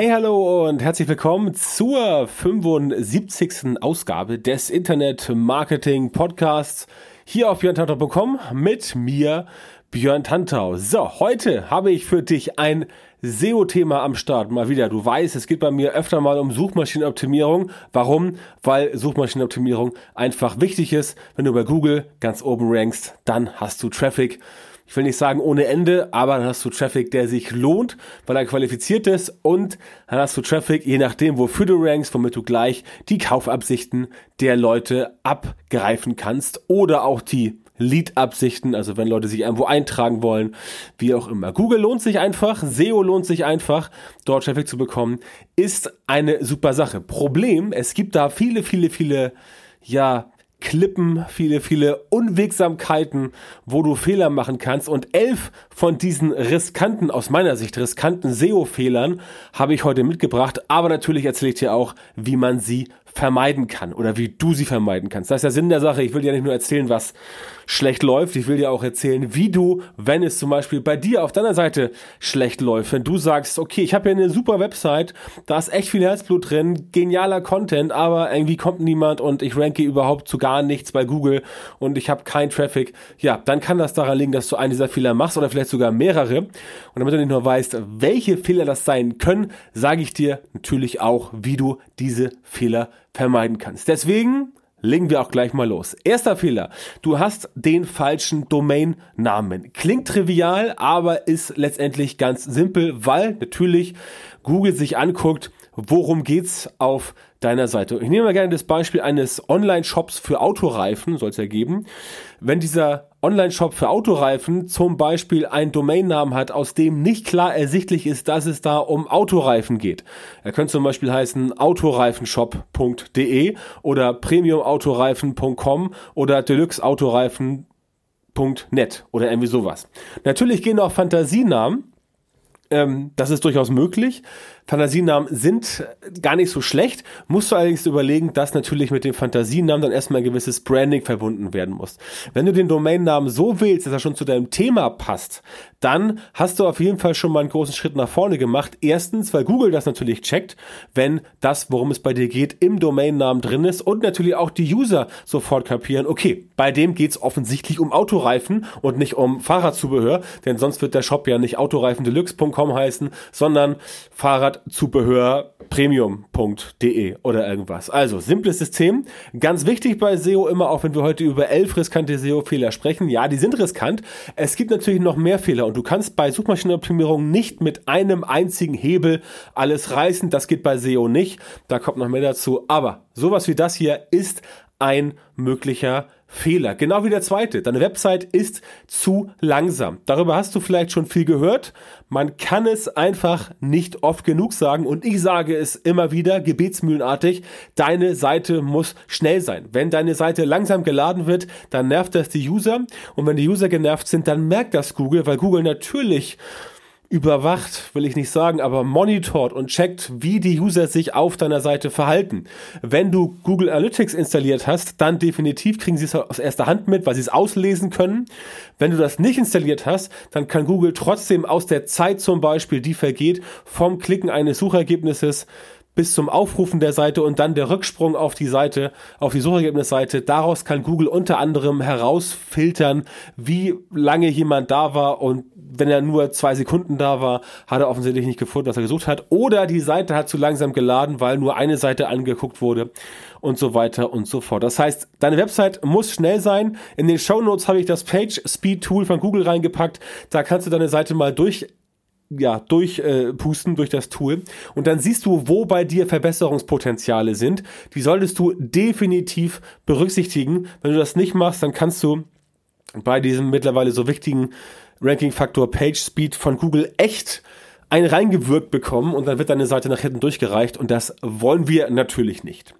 Hey, hallo und herzlich willkommen zur 75. Ausgabe des Internet Marketing Podcasts hier auf björntantau.com mit mir, Björn Tantau. So, heute habe ich für dich ein SEO-Thema am Start. Mal wieder, du weißt, es geht bei mir öfter mal um Suchmaschinenoptimierung. Warum? Weil Suchmaschinenoptimierung einfach wichtig ist. Wenn du bei Google ganz oben rankst, dann hast du Traffic ich will nicht sagen ohne Ende, aber dann hast du Traffic, der sich lohnt, weil er qualifiziert ist und dann hast du Traffic, je nachdem, wofür du rankst, womit du gleich die Kaufabsichten der Leute abgreifen kannst oder auch die Lead-Absichten, also wenn Leute sich irgendwo eintragen wollen, wie auch immer. Google lohnt sich einfach, SEO lohnt sich einfach, dort Traffic zu bekommen, ist eine super Sache. Problem, es gibt da viele, viele, viele, ja, Klippen, viele, viele Unwegsamkeiten, wo du Fehler machen kannst. Und elf von diesen riskanten, aus meiner Sicht riskanten SEO-Fehlern habe ich heute mitgebracht. Aber natürlich erzähle ich dir auch, wie man sie vermeiden kann oder wie du sie vermeiden kannst. Das ist der Sinn der Sache. Ich will dir nicht nur erzählen, was schlecht läuft. Ich will dir auch erzählen, wie du, wenn es zum Beispiel bei dir auf deiner Seite schlecht läuft, wenn du sagst, okay, ich habe hier eine super Website, da ist echt viel Herzblut drin, genialer Content, aber irgendwie kommt niemand und ich ranke überhaupt zu gar nichts bei Google und ich habe keinen Traffic. Ja, dann kann das daran liegen, dass du einen dieser Fehler machst oder vielleicht sogar mehrere. Und damit du nicht nur weißt, welche Fehler das sein können, sage ich dir natürlich auch, wie du diese Fehler vermeiden kannst. Deswegen legen wir auch gleich mal los. Erster Fehler. Du hast den falschen Domainnamen. Klingt trivial, aber ist letztendlich ganz simpel, weil natürlich Google sich anguckt, worum geht's auf deiner Seite. Ich nehme mal gerne das Beispiel eines Online-Shops für Autoreifen, soll es ja geben. Wenn dieser Online-Shop für Autoreifen zum Beispiel einen Domainnamen hat, aus dem nicht klar ersichtlich ist, dass es da um Autoreifen geht. Er könnte zum Beispiel heißen autoreifenshop.de oder premiumautoreifen.com oder deluxeautoreifen.net oder irgendwie sowas. Natürlich gehen auch Fantasienamen. Ähm, das ist durchaus möglich. Fantasienamen sind gar nicht so schlecht. Musst du allerdings überlegen, dass natürlich mit dem Fantasienamen dann erstmal ein gewisses Branding verbunden werden muss. Wenn du den Domainnamen so wählst, dass er schon zu deinem Thema passt, dann hast du auf jeden Fall schon mal einen großen Schritt nach vorne gemacht. Erstens, weil Google das natürlich checkt, wenn das, worum es bei dir geht, im Domainnamen drin ist und natürlich auch die User sofort kapieren, okay, bei dem geht's offensichtlich um Autoreifen und nicht um Fahrradzubehör, denn sonst wird der Shop ja nicht autoreifendeluxe.com heißen, sondern Fahrrad Zubehörpremium.de oder irgendwas. Also, simples System. Ganz wichtig bei SEO immer, auch wenn wir heute über elf riskante SEO-Fehler sprechen. Ja, die sind riskant. Es gibt natürlich noch mehr Fehler und du kannst bei Suchmaschinenoptimierung nicht mit einem einzigen Hebel alles reißen. Das geht bei SEO nicht. Da kommt noch mehr dazu. Aber sowas wie das hier ist ein möglicher Fehler. Genau wie der zweite. Deine Website ist zu langsam. Darüber hast du vielleicht schon viel gehört. Man kann es einfach nicht oft genug sagen und ich sage es immer wieder gebetsmühlenartig. Deine Seite muss schnell sein. Wenn deine Seite langsam geladen wird, dann nervt das die User und wenn die User genervt sind, dann merkt das Google, weil Google natürlich überwacht, will ich nicht sagen, aber monitort und checkt, wie die User sich auf deiner Seite verhalten. Wenn du Google Analytics installiert hast, dann definitiv kriegen sie es aus erster Hand mit, weil sie es auslesen können. Wenn du das nicht installiert hast, dann kann Google trotzdem aus der Zeit zum Beispiel, die vergeht, vom Klicken eines Suchergebnisses bis zum Aufrufen der Seite und dann der Rücksprung auf die Seite, auf die Suchergebnisseite. Daraus kann Google unter anderem herausfiltern, wie lange jemand da war und wenn er nur zwei Sekunden da war, hat er offensichtlich nicht gefunden, was er gesucht hat. Oder die Seite hat zu langsam geladen, weil nur eine Seite angeguckt wurde und so weiter und so fort. Das heißt, deine Website muss schnell sein. In den Show Notes habe ich das Page Speed Tool von Google reingepackt. Da kannst du deine Seite mal durch ja, durchpusten äh, durch das Tool und dann siehst du, wo bei dir Verbesserungspotenziale sind. Die solltest du definitiv berücksichtigen. Wenn du das nicht machst, dann kannst du bei diesem mittlerweile so wichtigen Ranking-Faktor Page Speed von Google echt einen reingewirkt bekommen und dann wird deine Seite nach hinten durchgereicht und das wollen wir natürlich nicht.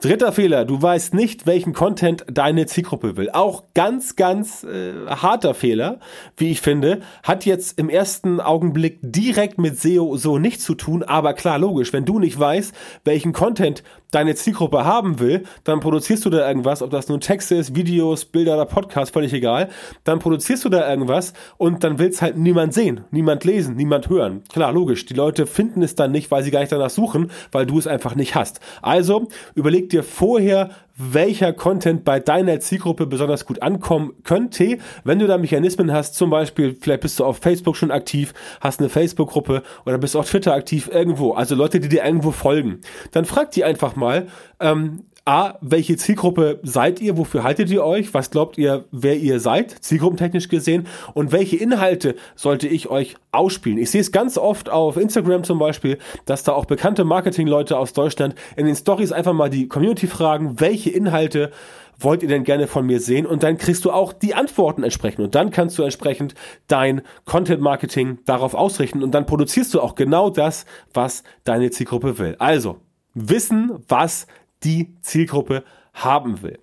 Dritter Fehler, du weißt nicht, welchen Content deine Zielgruppe will. Auch ganz, ganz äh, harter Fehler, wie ich finde, hat jetzt im ersten Augenblick direkt mit SEO so nichts zu tun, aber klar, logisch, wenn du nicht weißt, welchen Content deine Zielgruppe haben will, dann produzierst du da irgendwas, ob das nun Text ist, Videos, Bilder oder Podcast, völlig egal, dann produzierst du da irgendwas und dann will es halt niemand sehen, niemand lesen, niemand hören. Klar, logisch, die Leute finden es dann nicht, weil sie gar nicht danach suchen, weil du es einfach nicht hast. Also überleg dir vorher, welcher Content bei deiner Zielgruppe besonders gut ankommen könnte. Wenn du da Mechanismen hast, zum Beispiel, vielleicht bist du auf Facebook schon aktiv, hast eine Facebook-Gruppe oder bist auf Twitter aktiv irgendwo, also Leute, die dir irgendwo folgen, dann frag die einfach mal, ähm, A, welche Zielgruppe seid ihr? Wofür haltet ihr euch? Was glaubt ihr, wer ihr seid, zielgruppentechnisch gesehen? Und welche Inhalte sollte ich euch ausspielen? Ich sehe es ganz oft auf Instagram zum Beispiel, dass da auch bekannte Marketingleute aus Deutschland in den Stories einfach mal die Community fragen, welche Inhalte wollt ihr denn gerne von mir sehen? Und dann kriegst du auch die Antworten entsprechend. Und dann kannst du entsprechend dein Content Marketing darauf ausrichten. Und dann produzierst du auch genau das, was deine Zielgruppe will. Also, wissen, was die Zielgruppe haben will.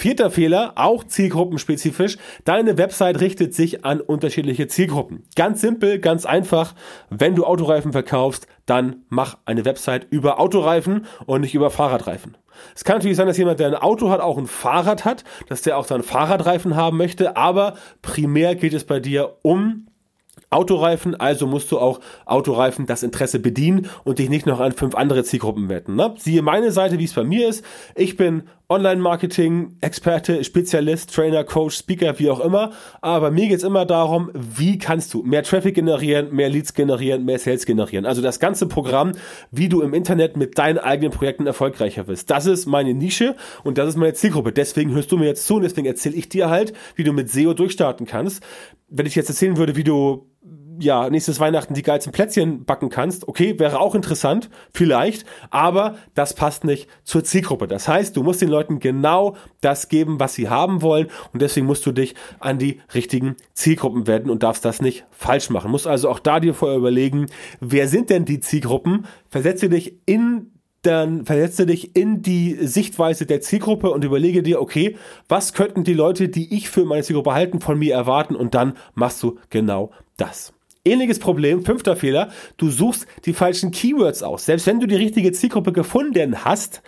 Vierter Fehler, auch zielgruppenspezifisch. Deine Website richtet sich an unterschiedliche Zielgruppen. Ganz simpel, ganz einfach. Wenn du Autoreifen verkaufst, dann mach eine Website über Autoreifen und nicht über Fahrradreifen. Es kann natürlich sein, dass jemand, der ein Auto hat, auch ein Fahrrad hat, dass der auch seinen Fahrradreifen haben möchte, aber primär geht es bei dir um Autoreifen, also musst du auch Autoreifen das Interesse bedienen und dich nicht noch an fünf andere Zielgruppen wetten. Ne? Siehe meine Seite, wie es bei mir ist. Ich bin Online-Marketing, Experte, Spezialist, Trainer, Coach, Speaker, wie auch immer. Aber mir geht's immer darum, wie kannst du mehr Traffic generieren, mehr Leads generieren, mehr Sales generieren. Also das ganze Programm, wie du im Internet mit deinen eigenen Projekten erfolgreicher wirst. Das ist meine Nische und das ist meine Zielgruppe. Deswegen hörst du mir jetzt zu und deswegen erzähle ich dir halt, wie du mit SEO durchstarten kannst. Wenn ich jetzt erzählen würde, wie du ja, nächstes Weihnachten die geilsten Plätzchen backen kannst, okay, wäre auch interessant, vielleicht, aber das passt nicht zur Zielgruppe. Das heißt, du musst den Leuten genau das geben, was sie haben wollen und deswegen musst du dich an die richtigen Zielgruppen wenden und darfst das nicht falsch machen. Musst also auch da dir vorher überlegen, wer sind denn die Zielgruppen? Versetze dich in dann versetze dich in die Sichtweise der Zielgruppe und überlege dir, okay, was könnten die Leute, die ich für meine Zielgruppe halten, von mir erwarten und dann machst du genau das. Ähnliches Problem, fünfter Fehler, du suchst die falschen Keywords aus. Selbst wenn du die richtige Zielgruppe gefunden hast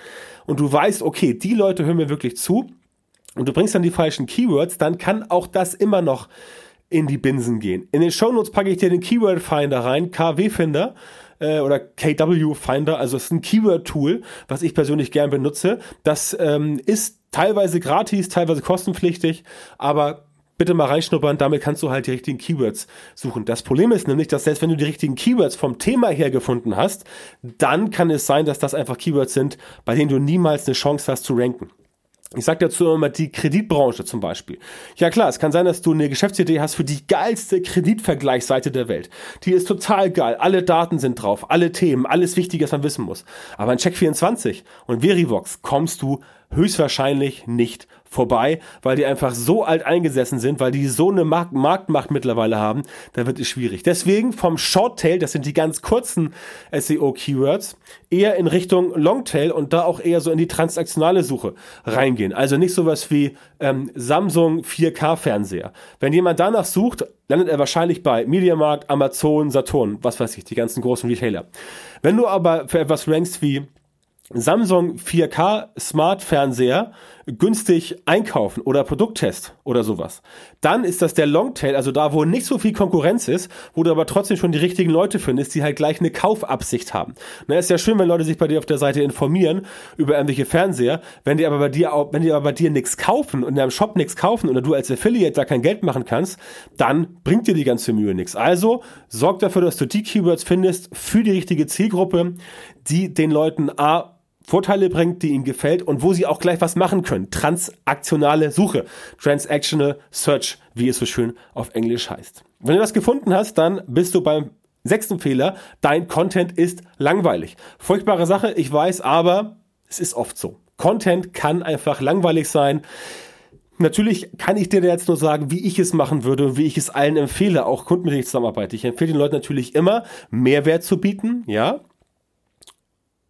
und du weißt, okay, die Leute hören mir wirklich zu und du bringst dann die falschen Keywords, dann kann auch das immer noch in die Binsen gehen. In den Shownotes packe ich dir den Keyword Finder rein, KW Finder äh, oder KW Finder, also es ist ein Keyword Tool, was ich persönlich gern benutze. Das ähm, ist teilweise gratis, teilweise kostenpflichtig, aber bitte mal reinschnuppern, damit kannst du halt die richtigen Keywords suchen. Das Problem ist nämlich, dass selbst wenn du die richtigen Keywords vom Thema her gefunden hast, dann kann es sein, dass das einfach Keywords sind, bei denen du niemals eine Chance hast zu ranken. Ich sage dazu immer die Kreditbranche zum Beispiel. Ja klar, es kann sein, dass du eine Geschäftsidee hast für die geilste Kreditvergleichsseite der Welt. Die ist total geil. Alle Daten sind drauf, alle Themen, alles Wichtige, was man wissen muss. Aber in Check24 und Verivox kommst du höchstwahrscheinlich nicht vorbei, weil die einfach so alt eingesessen sind, weil die so eine Mark Marktmacht mittlerweile haben, da wird es schwierig. Deswegen vom Shorttail, das sind die ganz kurzen SEO-Keywords, eher in Richtung Longtail und da auch eher so in die transaktionale Suche reingehen. Also nicht sowas wie ähm, Samsung 4K-Fernseher. Wenn jemand danach sucht, landet er wahrscheinlich bei Mediamarkt, Amazon, Saturn, was weiß ich, die ganzen großen Retailer. Wenn du aber für etwas rankst wie Samsung 4K Smart Fernseher günstig einkaufen oder Produkttest oder sowas, dann ist das der Longtail, also da, wo nicht so viel Konkurrenz ist, wo du aber trotzdem schon die richtigen Leute findest, die halt gleich eine Kaufabsicht haben. Na, ist ja schön, wenn Leute sich bei dir auf der Seite informieren über irgendwelche Fernseher, wenn die aber bei dir wenn die aber bei dir nichts kaufen und in deinem Shop nichts kaufen oder du als Affiliate da kein Geld machen kannst, dann bringt dir die ganze Mühe nichts. Also sorg dafür, dass du die Keywords findest für die richtige Zielgruppe, die den Leuten A Vorteile bringt, die ihnen gefällt und wo sie auch gleich was machen können. Transaktionale Suche. Transactional Search, wie es so schön auf Englisch heißt. Wenn du das gefunden hast, dann bist du beim sechsten Fehler. Dein Content ist langweilig. Furchtbare Sache, ich weiß, aber es ist oft so. Content kann einfach langweilig sein. Natürlich kann ich dir jetzt nur sagen, wie ich es machen würde und wie ich es allen empfehle, auch Kunden, mit denen ich zusammenarbeite. Ich empfehle den Leuten natürlich immer, Mehrwert zu bieten, ja,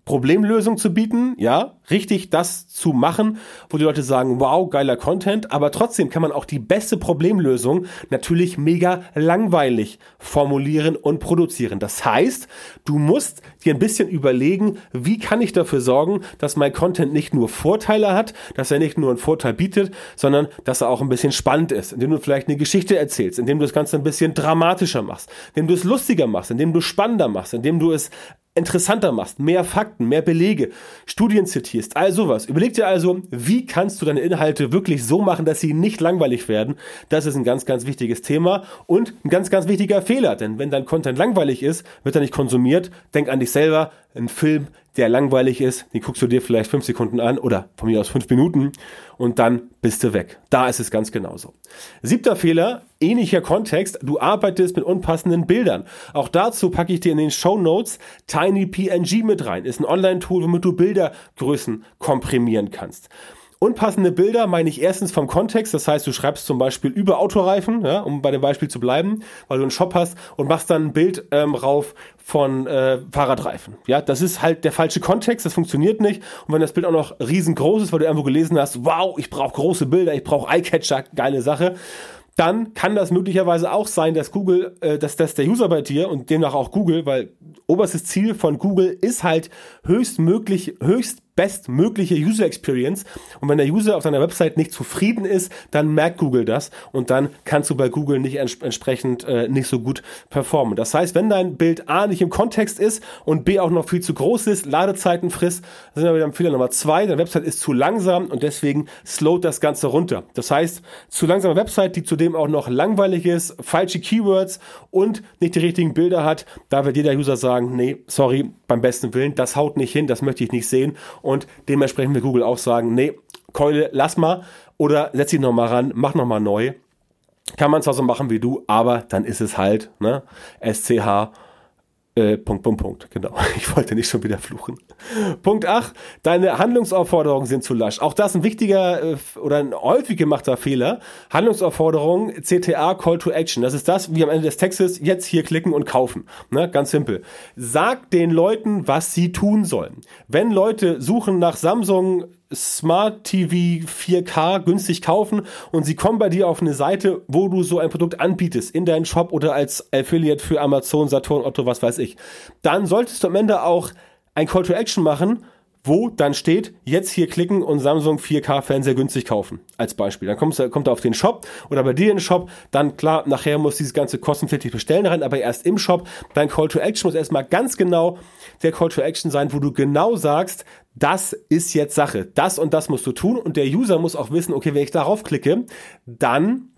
Problemlösung zu bieten, ja, richtig das zu machen, wo die Leute sagen, wow, geiler Content, aber trotzdem kann man auch die beste Problemlösung natürlich mega langweilig formulieren und produzieren. Das heißt, du musst dir ein bisschen überlegen, wie kann ich dafür sorgen, dass mein Content nicht nur Vorteile hat, dass er nicht nur einen Vorteil bietet, sondern dass er auch ein bisschen spannend ist, indem du vielleicht eine Geschichte erzählst, indem du das Ganze ein bisschen dramatischer machst, indem du es lustiger machst, indem du spannender machst, indem du es interessanter machst, mehr Fakten, mehr Belege, Studien zitierst, all sowas. Überleg dir also, wie kannst du deine Inhalte wirklich so machen, dass sie nicht langweilig werden. Das ist ein ganz, ganz wichtiges Thema und ein ganz, ganz wichtiger Fehler, denn wenn dein Content langweilig ist, wird er nicht konsumiert. Denk an dich selber, ein Film, der langweilig ist, den guckst du dir vielleicht fünf Sekunden an oder von mir aus fünf Minuten und dann bist du weg. Da ist es ganz genauso. Siebter Fehler, ähnlicher Kontext, du arbeitest mit unpassenden Bildern. Auch dazu packe ich dir in den Show Notes TinyPNG mit rein. Ist ein Online-Tool, womit du Bildergrößen komprimieren kannst. Unpassende Bilder meine ich erstens vom Kontext, das heißt, du schreibst zum Beispiel über Autoreifen, ja, um bei dem Beispiel zu bleiben, weil du einen Shop hast und machst dann ein Bild ähm, rauf von äh, Fahrradreifen. Ja, das ist halt der falsche Kontext, das funktioniert nicht. Und wenn das Bild auch noch riesengroß ist, weil du irgendwo gelesen hast, wow, ich brauche große Bilder, ich brauche Eyecatcher, geile Sache, dann kann das möglicherweise auch sein, dass Google, äh, dass, dass der User bei dir und demnach auch Google, weil oberstes Ziel von Google ist halt höchstmöglich, höchst bestmögliche User Experience. Und wenn der User auf deiner Website nicht zufrieden ist, dann merkt Google das und dann kannst du bei Google nicht ents entsprechend äh, nicht so gut performen. Das heißt, wenn dein Bild A nicht im Kontext ist und B auch noch viel zu groß ist, Ladezeiten frisst, sind wir wieder am Fehler Nummer zwei. Deine Website ist zu langsam und deswegen slowt das Ganze runter. Das heißt, zu langsame Website, die zudem auch noch langweilig ist, falsche Keywords und nicht die richtigen Bilder hat, da wird jeder User sagen, nee, sorry, beim besten Willen, das haut nicht hin, das möchte ich nicht sehen. Und dementsprechend will Google auch sagen, nee, Keule, lass mal. Oder setz dich nochmal ran, mach nochmal neu. Kann man zwar so machen wie du, aber dann ist es halt, ne, SCH äh, Punkt, Punkt, Punkt, genau. Ich wollte nicht schon wieder fluchen. Punkt 8. Deine Handlungsaufforderungen sind zu lasch. Auch das ein wichtiger äh, oder ein häufig gemachter Fehler. Handlungsaufforderung, CTA, Call to Action. Das ist das, wie am Ende des Textes, jetzt hier klicken und kaufen. Ne? Ganz simpel. Sag den Leuten, was sie tun sollen. Wenn Leute suchen nach Samsung Smart TV 4K günstig kaufen und sie kommen bei dir auf eine Seite, wo du so ein Produkt anbietest, in deinen Shop oder als Affiliate für Amazon, Saturn, Otto, was weiß ich, dann solltest du am Ende auch ein Call to Action machen, wo dann steht, jetzt hier klicken und Samsung 4K Fernseher günstig kaufen, als Beispiel. Dann kommst, kommt er auf den Shop oder bei dir in den Shop, dann klar, nachher muss dieses ganze kostenpflichtig bestellen rein, aber erst im Shop. Dein Call to Action muss erstmal ganz genau der Call to Action sein, wo du genau sagst, das ist jetzt Sache. Das und das musst du tun und der User muss auch wissen, okay, wenn ich darauf klicke, dann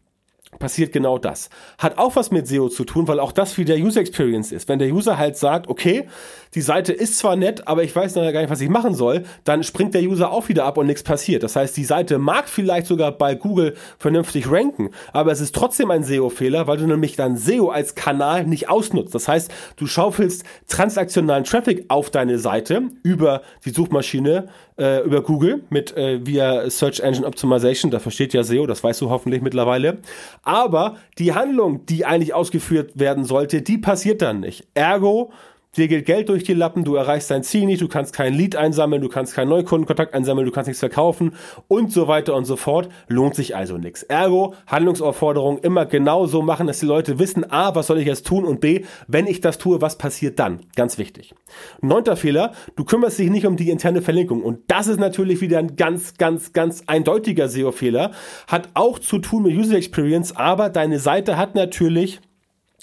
passiert genau das. Hat auch was mit SEO zu tun, weil auch das wieder User Experience ist. Wenn der User halt sagt, okay, die Seite ist zwar nett, aber ich weiß noch gar nicht, was ich machen soll, dann springt der User auch wieder ab und nichts passiert. Das heißt, die Seite mag vielleicht sogar bei Google vernünftig ranken, aber es ist trotzdem ein SEO-Fehler, weil du nämlich dann SEO als Kanal nicht ausnutzt. Das heißt, du schaufelst transaktionalen Traffic auf deine Seite über die Suchmaschine, äh, über Google mit äh, via Search Engine Optimization. Da versteht ja SEO, das weißt du hoffentlich mittlerweile. Aber die Handlung, die eigentlich ausgeführt werden sollte, die passiert dann nicht. Ergo dir geht Geld durch die Lappen, du erreichst dein Ziel nicht, du kannst kein Lead einsammeln, du kannst keinen Neukundenkontakt einsammeln, du kannst nichts verkaufen und so weiter und so fort. Lohnt sich also nichts. Ergo, Handlungsaufforderung immer genau so machen, dass die Leute wissen, A, was soll ich jetzt tun und B, wenn ich das tue, was passiert dann? Ganz wichtig. Neunter Fehler, du kümmerst dich nicht um die interne Verlinkung und das ist natürlich wieder ein ganz, ganz, ganz eindeutiger SEO-Fehler. Hat auch zu tun mit User Experience, aber deine Seite hat natürlich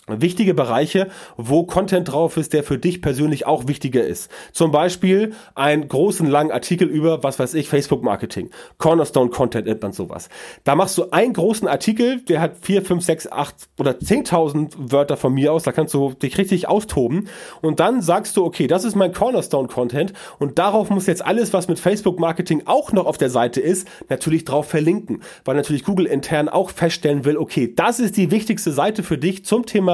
wichtige Bereiche, wo Content drauf ist, der für dich persönlich auch wichtiger ist. Zum Beispiel einen großen langen Artikel über, was weiß ich, Facebook Marketing. Cornerstone Content nennt man sowas. Da machst du einen großen Artikel, der hat vier, fünf, sechs, acht oder zehntausend Wörter von mir aus, da kannst du dich richtig austoben und dann sagst du, okay, das ist mein Cornerstone Content und darauf muss jetzt alles, was mit Facebook Marketing auch noch auf der Seite ist, natürlich drauf verlinken, weil natürlich Google intern auch feststellen will, okay, das ist die wichtigste Seite für dich zum Thema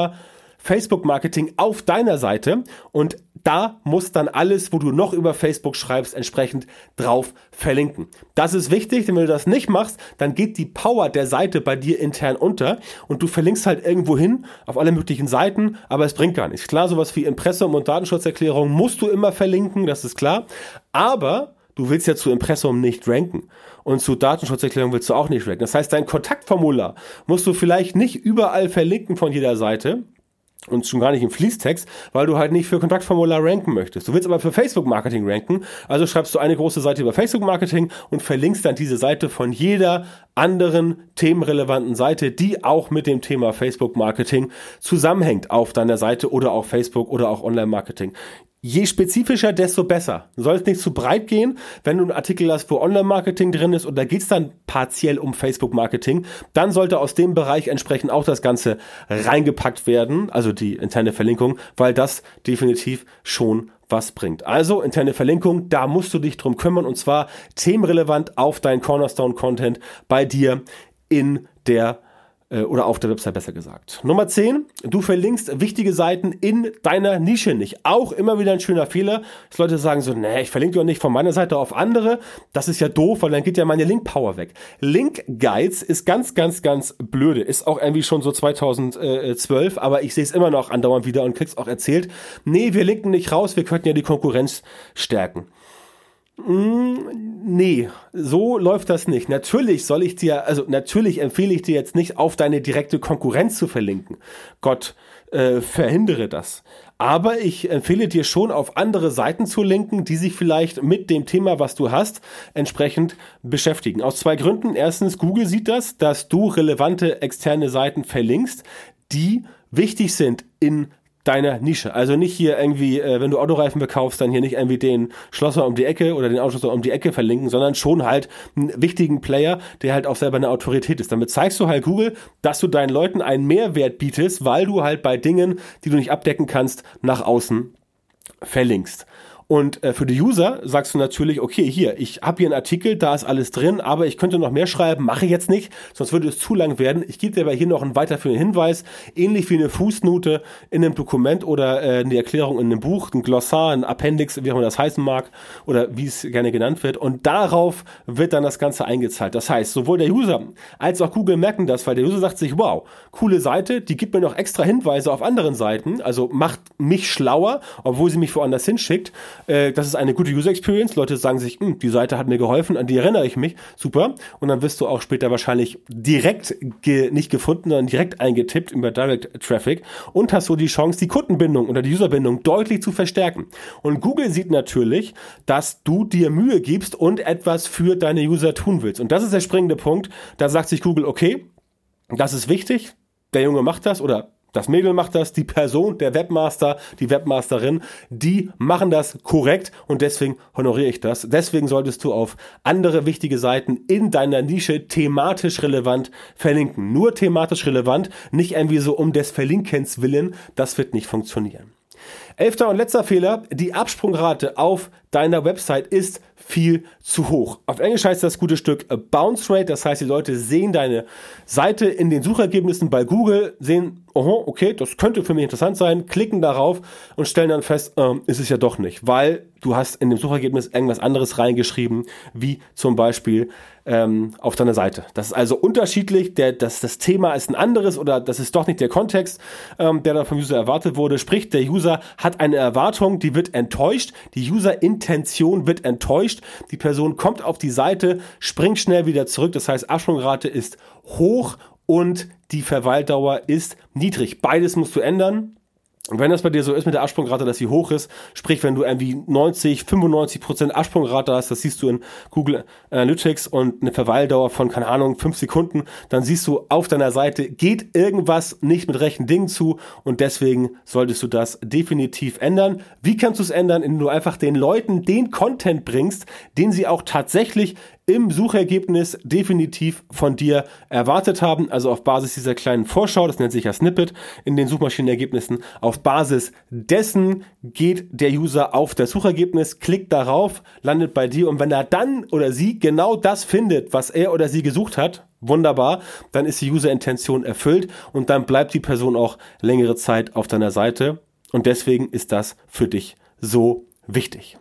Facebook-Marketing auf deiner Seite und da muss dann alles, wo du noch über Facebook schreibst, entsprechend drauf verlinken. Das ist wichtig, denn wenn du das nicht machst, dann geht die Power der Seite bei dir intern unter und du verlinkst halt irgendwo hin auf alle möglichen Seiten, aber es bringt gar nichts. Klar, sowas wie Impressum und Datenschutzerklärung musst du immer verlinken, das ist klar, aber du willst ja zu Impressum nicht ranken und zu Datenschutzerklärung willst du auch nicht ranken. Das heißt, dein Kontaktformular musst du vielleicht nicht überall verlinken von jeder Seite, und schon gar nicht im Fließtext, weil du halt nicht für Kontaktformular ranken möchtest. Du willst aber für Facebook-Marketing ranken, also schreibst du eine große Seite über Facebook-Marketing und verlinkst dann diese Seite von jeder anderen themenrelevanten Seite, die auch mit dem Thema Facebook-Marketing zusammenhängt auf deiner Seite oder auch Facebook oder auch Online-Marketing. Je spezifischer, desto besser. Du sollst nicht zu breit gehen. Wenn du einen Artikel hast, wo Online-Marketing drin ist und da geht's dann partiell um Facebook-Marketing, dann sollte aus dem Bereich entsprechend auch das Ganze reingepackt werden, also die interne Verlinkung, weil das definitiv schon was bringt. Also interne Verlinkung, da musst du dich drum kümmern und zwar themenrelevant auf dein Cornerstone-Content bei dir in der oder auf der Website besser gesagt. Nummer 10, du verlinkst wichtige Seiten in deiner Nische nicht. Auch immer wieder ein schöner Fehler, dass Leute sagen so, nee, ich verlinke doch nicht von meiner Seite auf andere. Das ist ja doof, weil dann geht ja meine Link-Power weg. Link-Guides ist ganz, ganz, ganz blöde. Ist auch irgendwie schon so 2012, aber ich sehe es immer noch andauernd wieder und krieg's auch erzählt. Nee, wir linken nicht raus, wir könnten ja die Konkurrenz stärken. Mm, nee, so läuft das nicht. Natürlich soll ich dir, also natürlich empfehle ich dir jetzt nicht, auf deine direkte Konkurrenz zu verlinken. Gott äh, verhindere das. Aber ich empfehle dir schon, auf andere Seiten zu linken, die sich vielleicht mit dem Thema, was du hast, entsprechend beschäftigen. Aus zwei Gründen. Erstens, Google sieht das, dass du relevante externe Seiten verlinkst, die wichtig sind in deiner Nische. Also nicht hier irgendwie, äh, wenn du Autoreifen bekaufst, dann hier nicht irgendwie den Schlosser um die Ecke oder den Autoschlosser um die Ecke verlinken, sondern schon halt einen wichtigen Player, der halt auch selber eine Autorität ist. Damit zeigst du halt Google, dass du deinen Leuten einen Mehrwert bietest, weil du halt bei Dingen, die du nicht abdecken kannst, nach außen verlinkst. Und äh, für die User sagst du natürlich, okay, hier, ich habe hier einen Artikel, da ist alles drin, aber ich könnte noch mehr schreiben, mache ich jetzt nicht, sonst würde es zu lang werden. Ich gebe dir aber hier noch einen weiterführenden Hinweis, ähnlich wie eine Fußnote in einem Dokument oder äh, eine Erklärung in einem Buch, ein Glossar, ein Appendix, wie auch immer das heißen mag, oder wie es gerne genannt wird. Und darauf wird dann das Ganze eingezahlt. Das heißt, sowohl der User als auch Google merken das, weil der User sagt sich, wow, coole Seite, die gibt mir noch extra Hinweise auf anderen Seiten, also macht mich schlauer, obwohl sie mich woanders hinschickt. Äh, das ist eine gute User Experience. Leute sagen sich, hm, die Seite hat mir geholfen, an die erinnere ich mich. Super. Und dann wirst du auch später wahrscheinlich direkt ge nicht gefunden, sondern direkt eingetippt über Direct Traffic und hast so die Chance, die Kundenbindung oder die Userbindung deutlich zu verstärken. Und Google sieht natürlich, dass du dir Mühe gibst und etwas für deine User tun willst. Und das ist der springende Punkt. Da sagt sich Google, okay, das ist wichtig. Der Junge macht das oder das Mädel macht das, die Person, der Webmaster, die Webmasterin, die machen das korrekt und deswegen honoriere ich das. Deswegen solltest du auf andere wichtige Seiten in deiner Nische thematisch relevant verlinken. Nur thematisch relevant, nicht irgendwie so um des Verlinkens willen, das wird nicht funktionieren. Elfter und letzter Fehler, die Absprungrate auf deiner Website ist viel zu hoch. Auf Englisch heißt das gute Stück a Bounce Rate, das heißt, die Leute sehen deine Seite in den Suchergebnissen bei Google, sehen, oh, okay, das könnte für mich interessant sein, klicken darauf und stellen dann fest, ähm, ist es ja doch nicht, weil du hast in dem Suchergebnis irgendwas anderes reingeschrieben, wie zum Beispiel ähm, auf deiner Seite. Das ist also unterschiedlich, der, das, das Thema ist ein anderes oder das ist doch nicht der Kontext, ähm, der da vom User erwartet wurde. Sprich, der User hat eine Erwartung, die wird enttäuscht, die User-Intention wird enttäuscht, die Person kommt auf die Seite, springt schnell wieder zurück, das heißt, Absprungrate ist hoch und die Verweildauer ist niedrig. Beides musst du ändern. Und wenn das bei dir so ist mit der Absprungrate, dass sie hoch ist, sprich, wenn du irgendwie 90, 95 Prozent Absprungrate hast, das siehst du in Google Analytics und eine Verweildauer von, keine Ahnung, fünf Sekunden, dann siehst du auf deiner Seite, geht irgendwas nicht mit rechten Dingen zu und deswegen solltest du das definitiv ändern. Wie kannst du es ändern? Indem du einfach den Leuten den Content bringst, den sie auch tatsächlich im Suchergebnis definitiv von dir erwartet haben. Also auf Basis dieser kleinen Vorschau, das nennt sich ja Snippet in den Suchmaschinenergebnissen, auf Basis dessen geht der User auf das Suchergebnis, klickt darauf, landet bei dir und wenn er dann oder sie genau das findet, was er oder sie gesucht hat, wunderbar, dann ist die User-Intention erfüllt und dann bleibt die Person auch längere Zeit auf deiner Seite und deswegen ist das für dich so wichtig.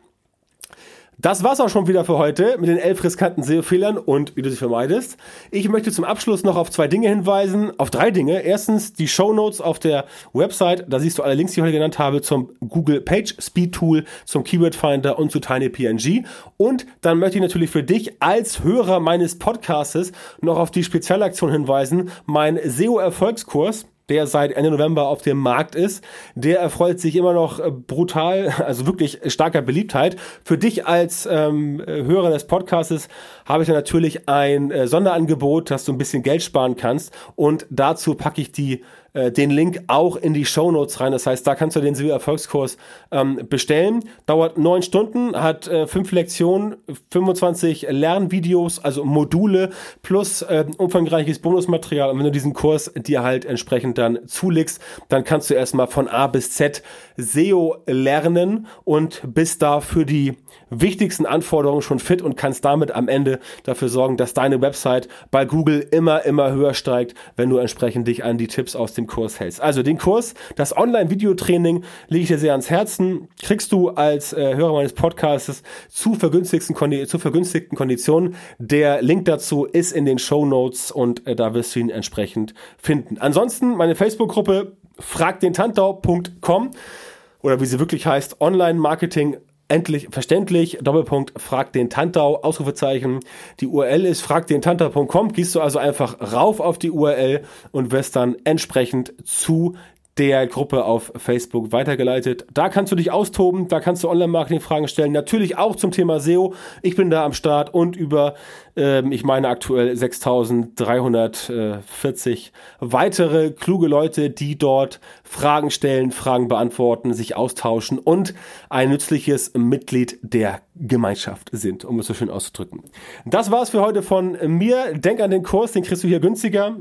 Das war's auch schon wieder für heute mit den elf riskanten SEO-Fehlern und wie du sie vermeidest. Ich möchte zum Abschluss noch auf zwei Dinge hinweisen, auf drei Dinge. Erstens die Show Notes auf der Website, da siehst du alle Links, die ich heute genannt habe, zum Google Page Speed Tool, zum Keyword Finder und zu TinyPNG. Und dann möchte ich natürlich für dich als Hörer meines Podcastes noch auf die Spezialaktion hinweisen, mein SEO-Erfolgskurs der seit Ende November auf dem Markt ist. Der erfreut sich immer noch äh, brutal, also wirklich starker Beliebtheit. Für dich als ähm, Hörer des Podcasts habe ich natürlich ein äh, Sonderangebot, dass du ein bisschen Geld sparen kannst. Und dazu packe ich die äh, den Link auch in die Show Notes rein. Das heißt, da kannst du den SEO Erfolgskurs ähm, bestellen. Dauert neun Stunden, hat äh, fünf Lektionen, 25 Lernvideos, also Module plus äh, umfangreiches Bonusmaterial. Und wenn du diesen Kurs dir halt entsprechend dann zulegst, dann kannst du erstmal von A bis Z SEO lernen und bist da für die wichtigsten Anforderungen schon fit und kannst damit am Ende dafür sorgen, dass deine Website bei Google immer, immer höher steigt, wenn du entsprechend dich an die Tipps aus dem Kurs hältst. Also den Kurs, das Online-Videotraining lege ich dir sehr ans Herzen. Kriegst du als äh, Hörer meines Podcasts zu vergünstigsten, zu vergünstigten Konditionen. Der Link dazu ist in den Show Notes und äh, da wirst du ihn entsprechend finden. Ansonsten meine Facebook-Gruppe fragdentantau.com oder wie sie wirklich heißt, Online-Marketing endlich verständlich, Doppelpunkt, frag den Tantau, Ausrufezeichen. Die URL ist fragdentantau.com, gehst du also einfach rauf auf die URL und wirst dann entsprechend zu der Gruppe auf Facebook weitergeleitet. Da kannst du dich austoben, da kannst du Online-Marketing-Fragen stellen. Natürlich auch zum Thema SEO. Ich bin da am Start und über, ähm, ich meine aktuell 6340 weitere kluge Leute, die dort Fragen stellen, Fragen beantworten, sich austauschen und ein nützliches Mitglied der Gemeinschaft sind, um es so schön auszudrücken. Das war's für heute von mir. Denk an den Kurs, den kriegst du hier günstiger.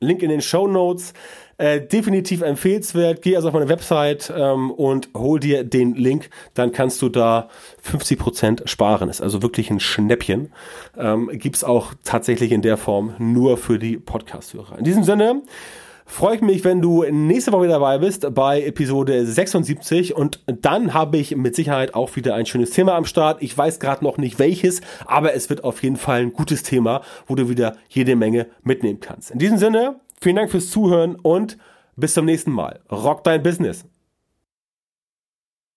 Link in den Show Notes. Äh, definitiv empfehlenswert. Geh also auf meine Website ähm, und hol dir den Link. Dann kannst du da 50% sparen. Ist also wirklich ein Schnäppchen. Ähm, Gibt auch tatsächlich in der Form nur für die Podcast-Hörer. In diesem Sinne freue ich mich, wenn du nächste Woche wieder dabei bist bei Episode 76 und dann habe ich mit Sicherheit auch wieder ein schönes Thema am Start. Ich weiß gerade noch nicht welches, aber es wird auf jeden Fall ein gutes Thema, wo du wieder jede Menge mitnehmen kannst. In diesem Sinne, Vielen Dank fürs Zuhören und bis zum nächsten Mal. Rock dein Business.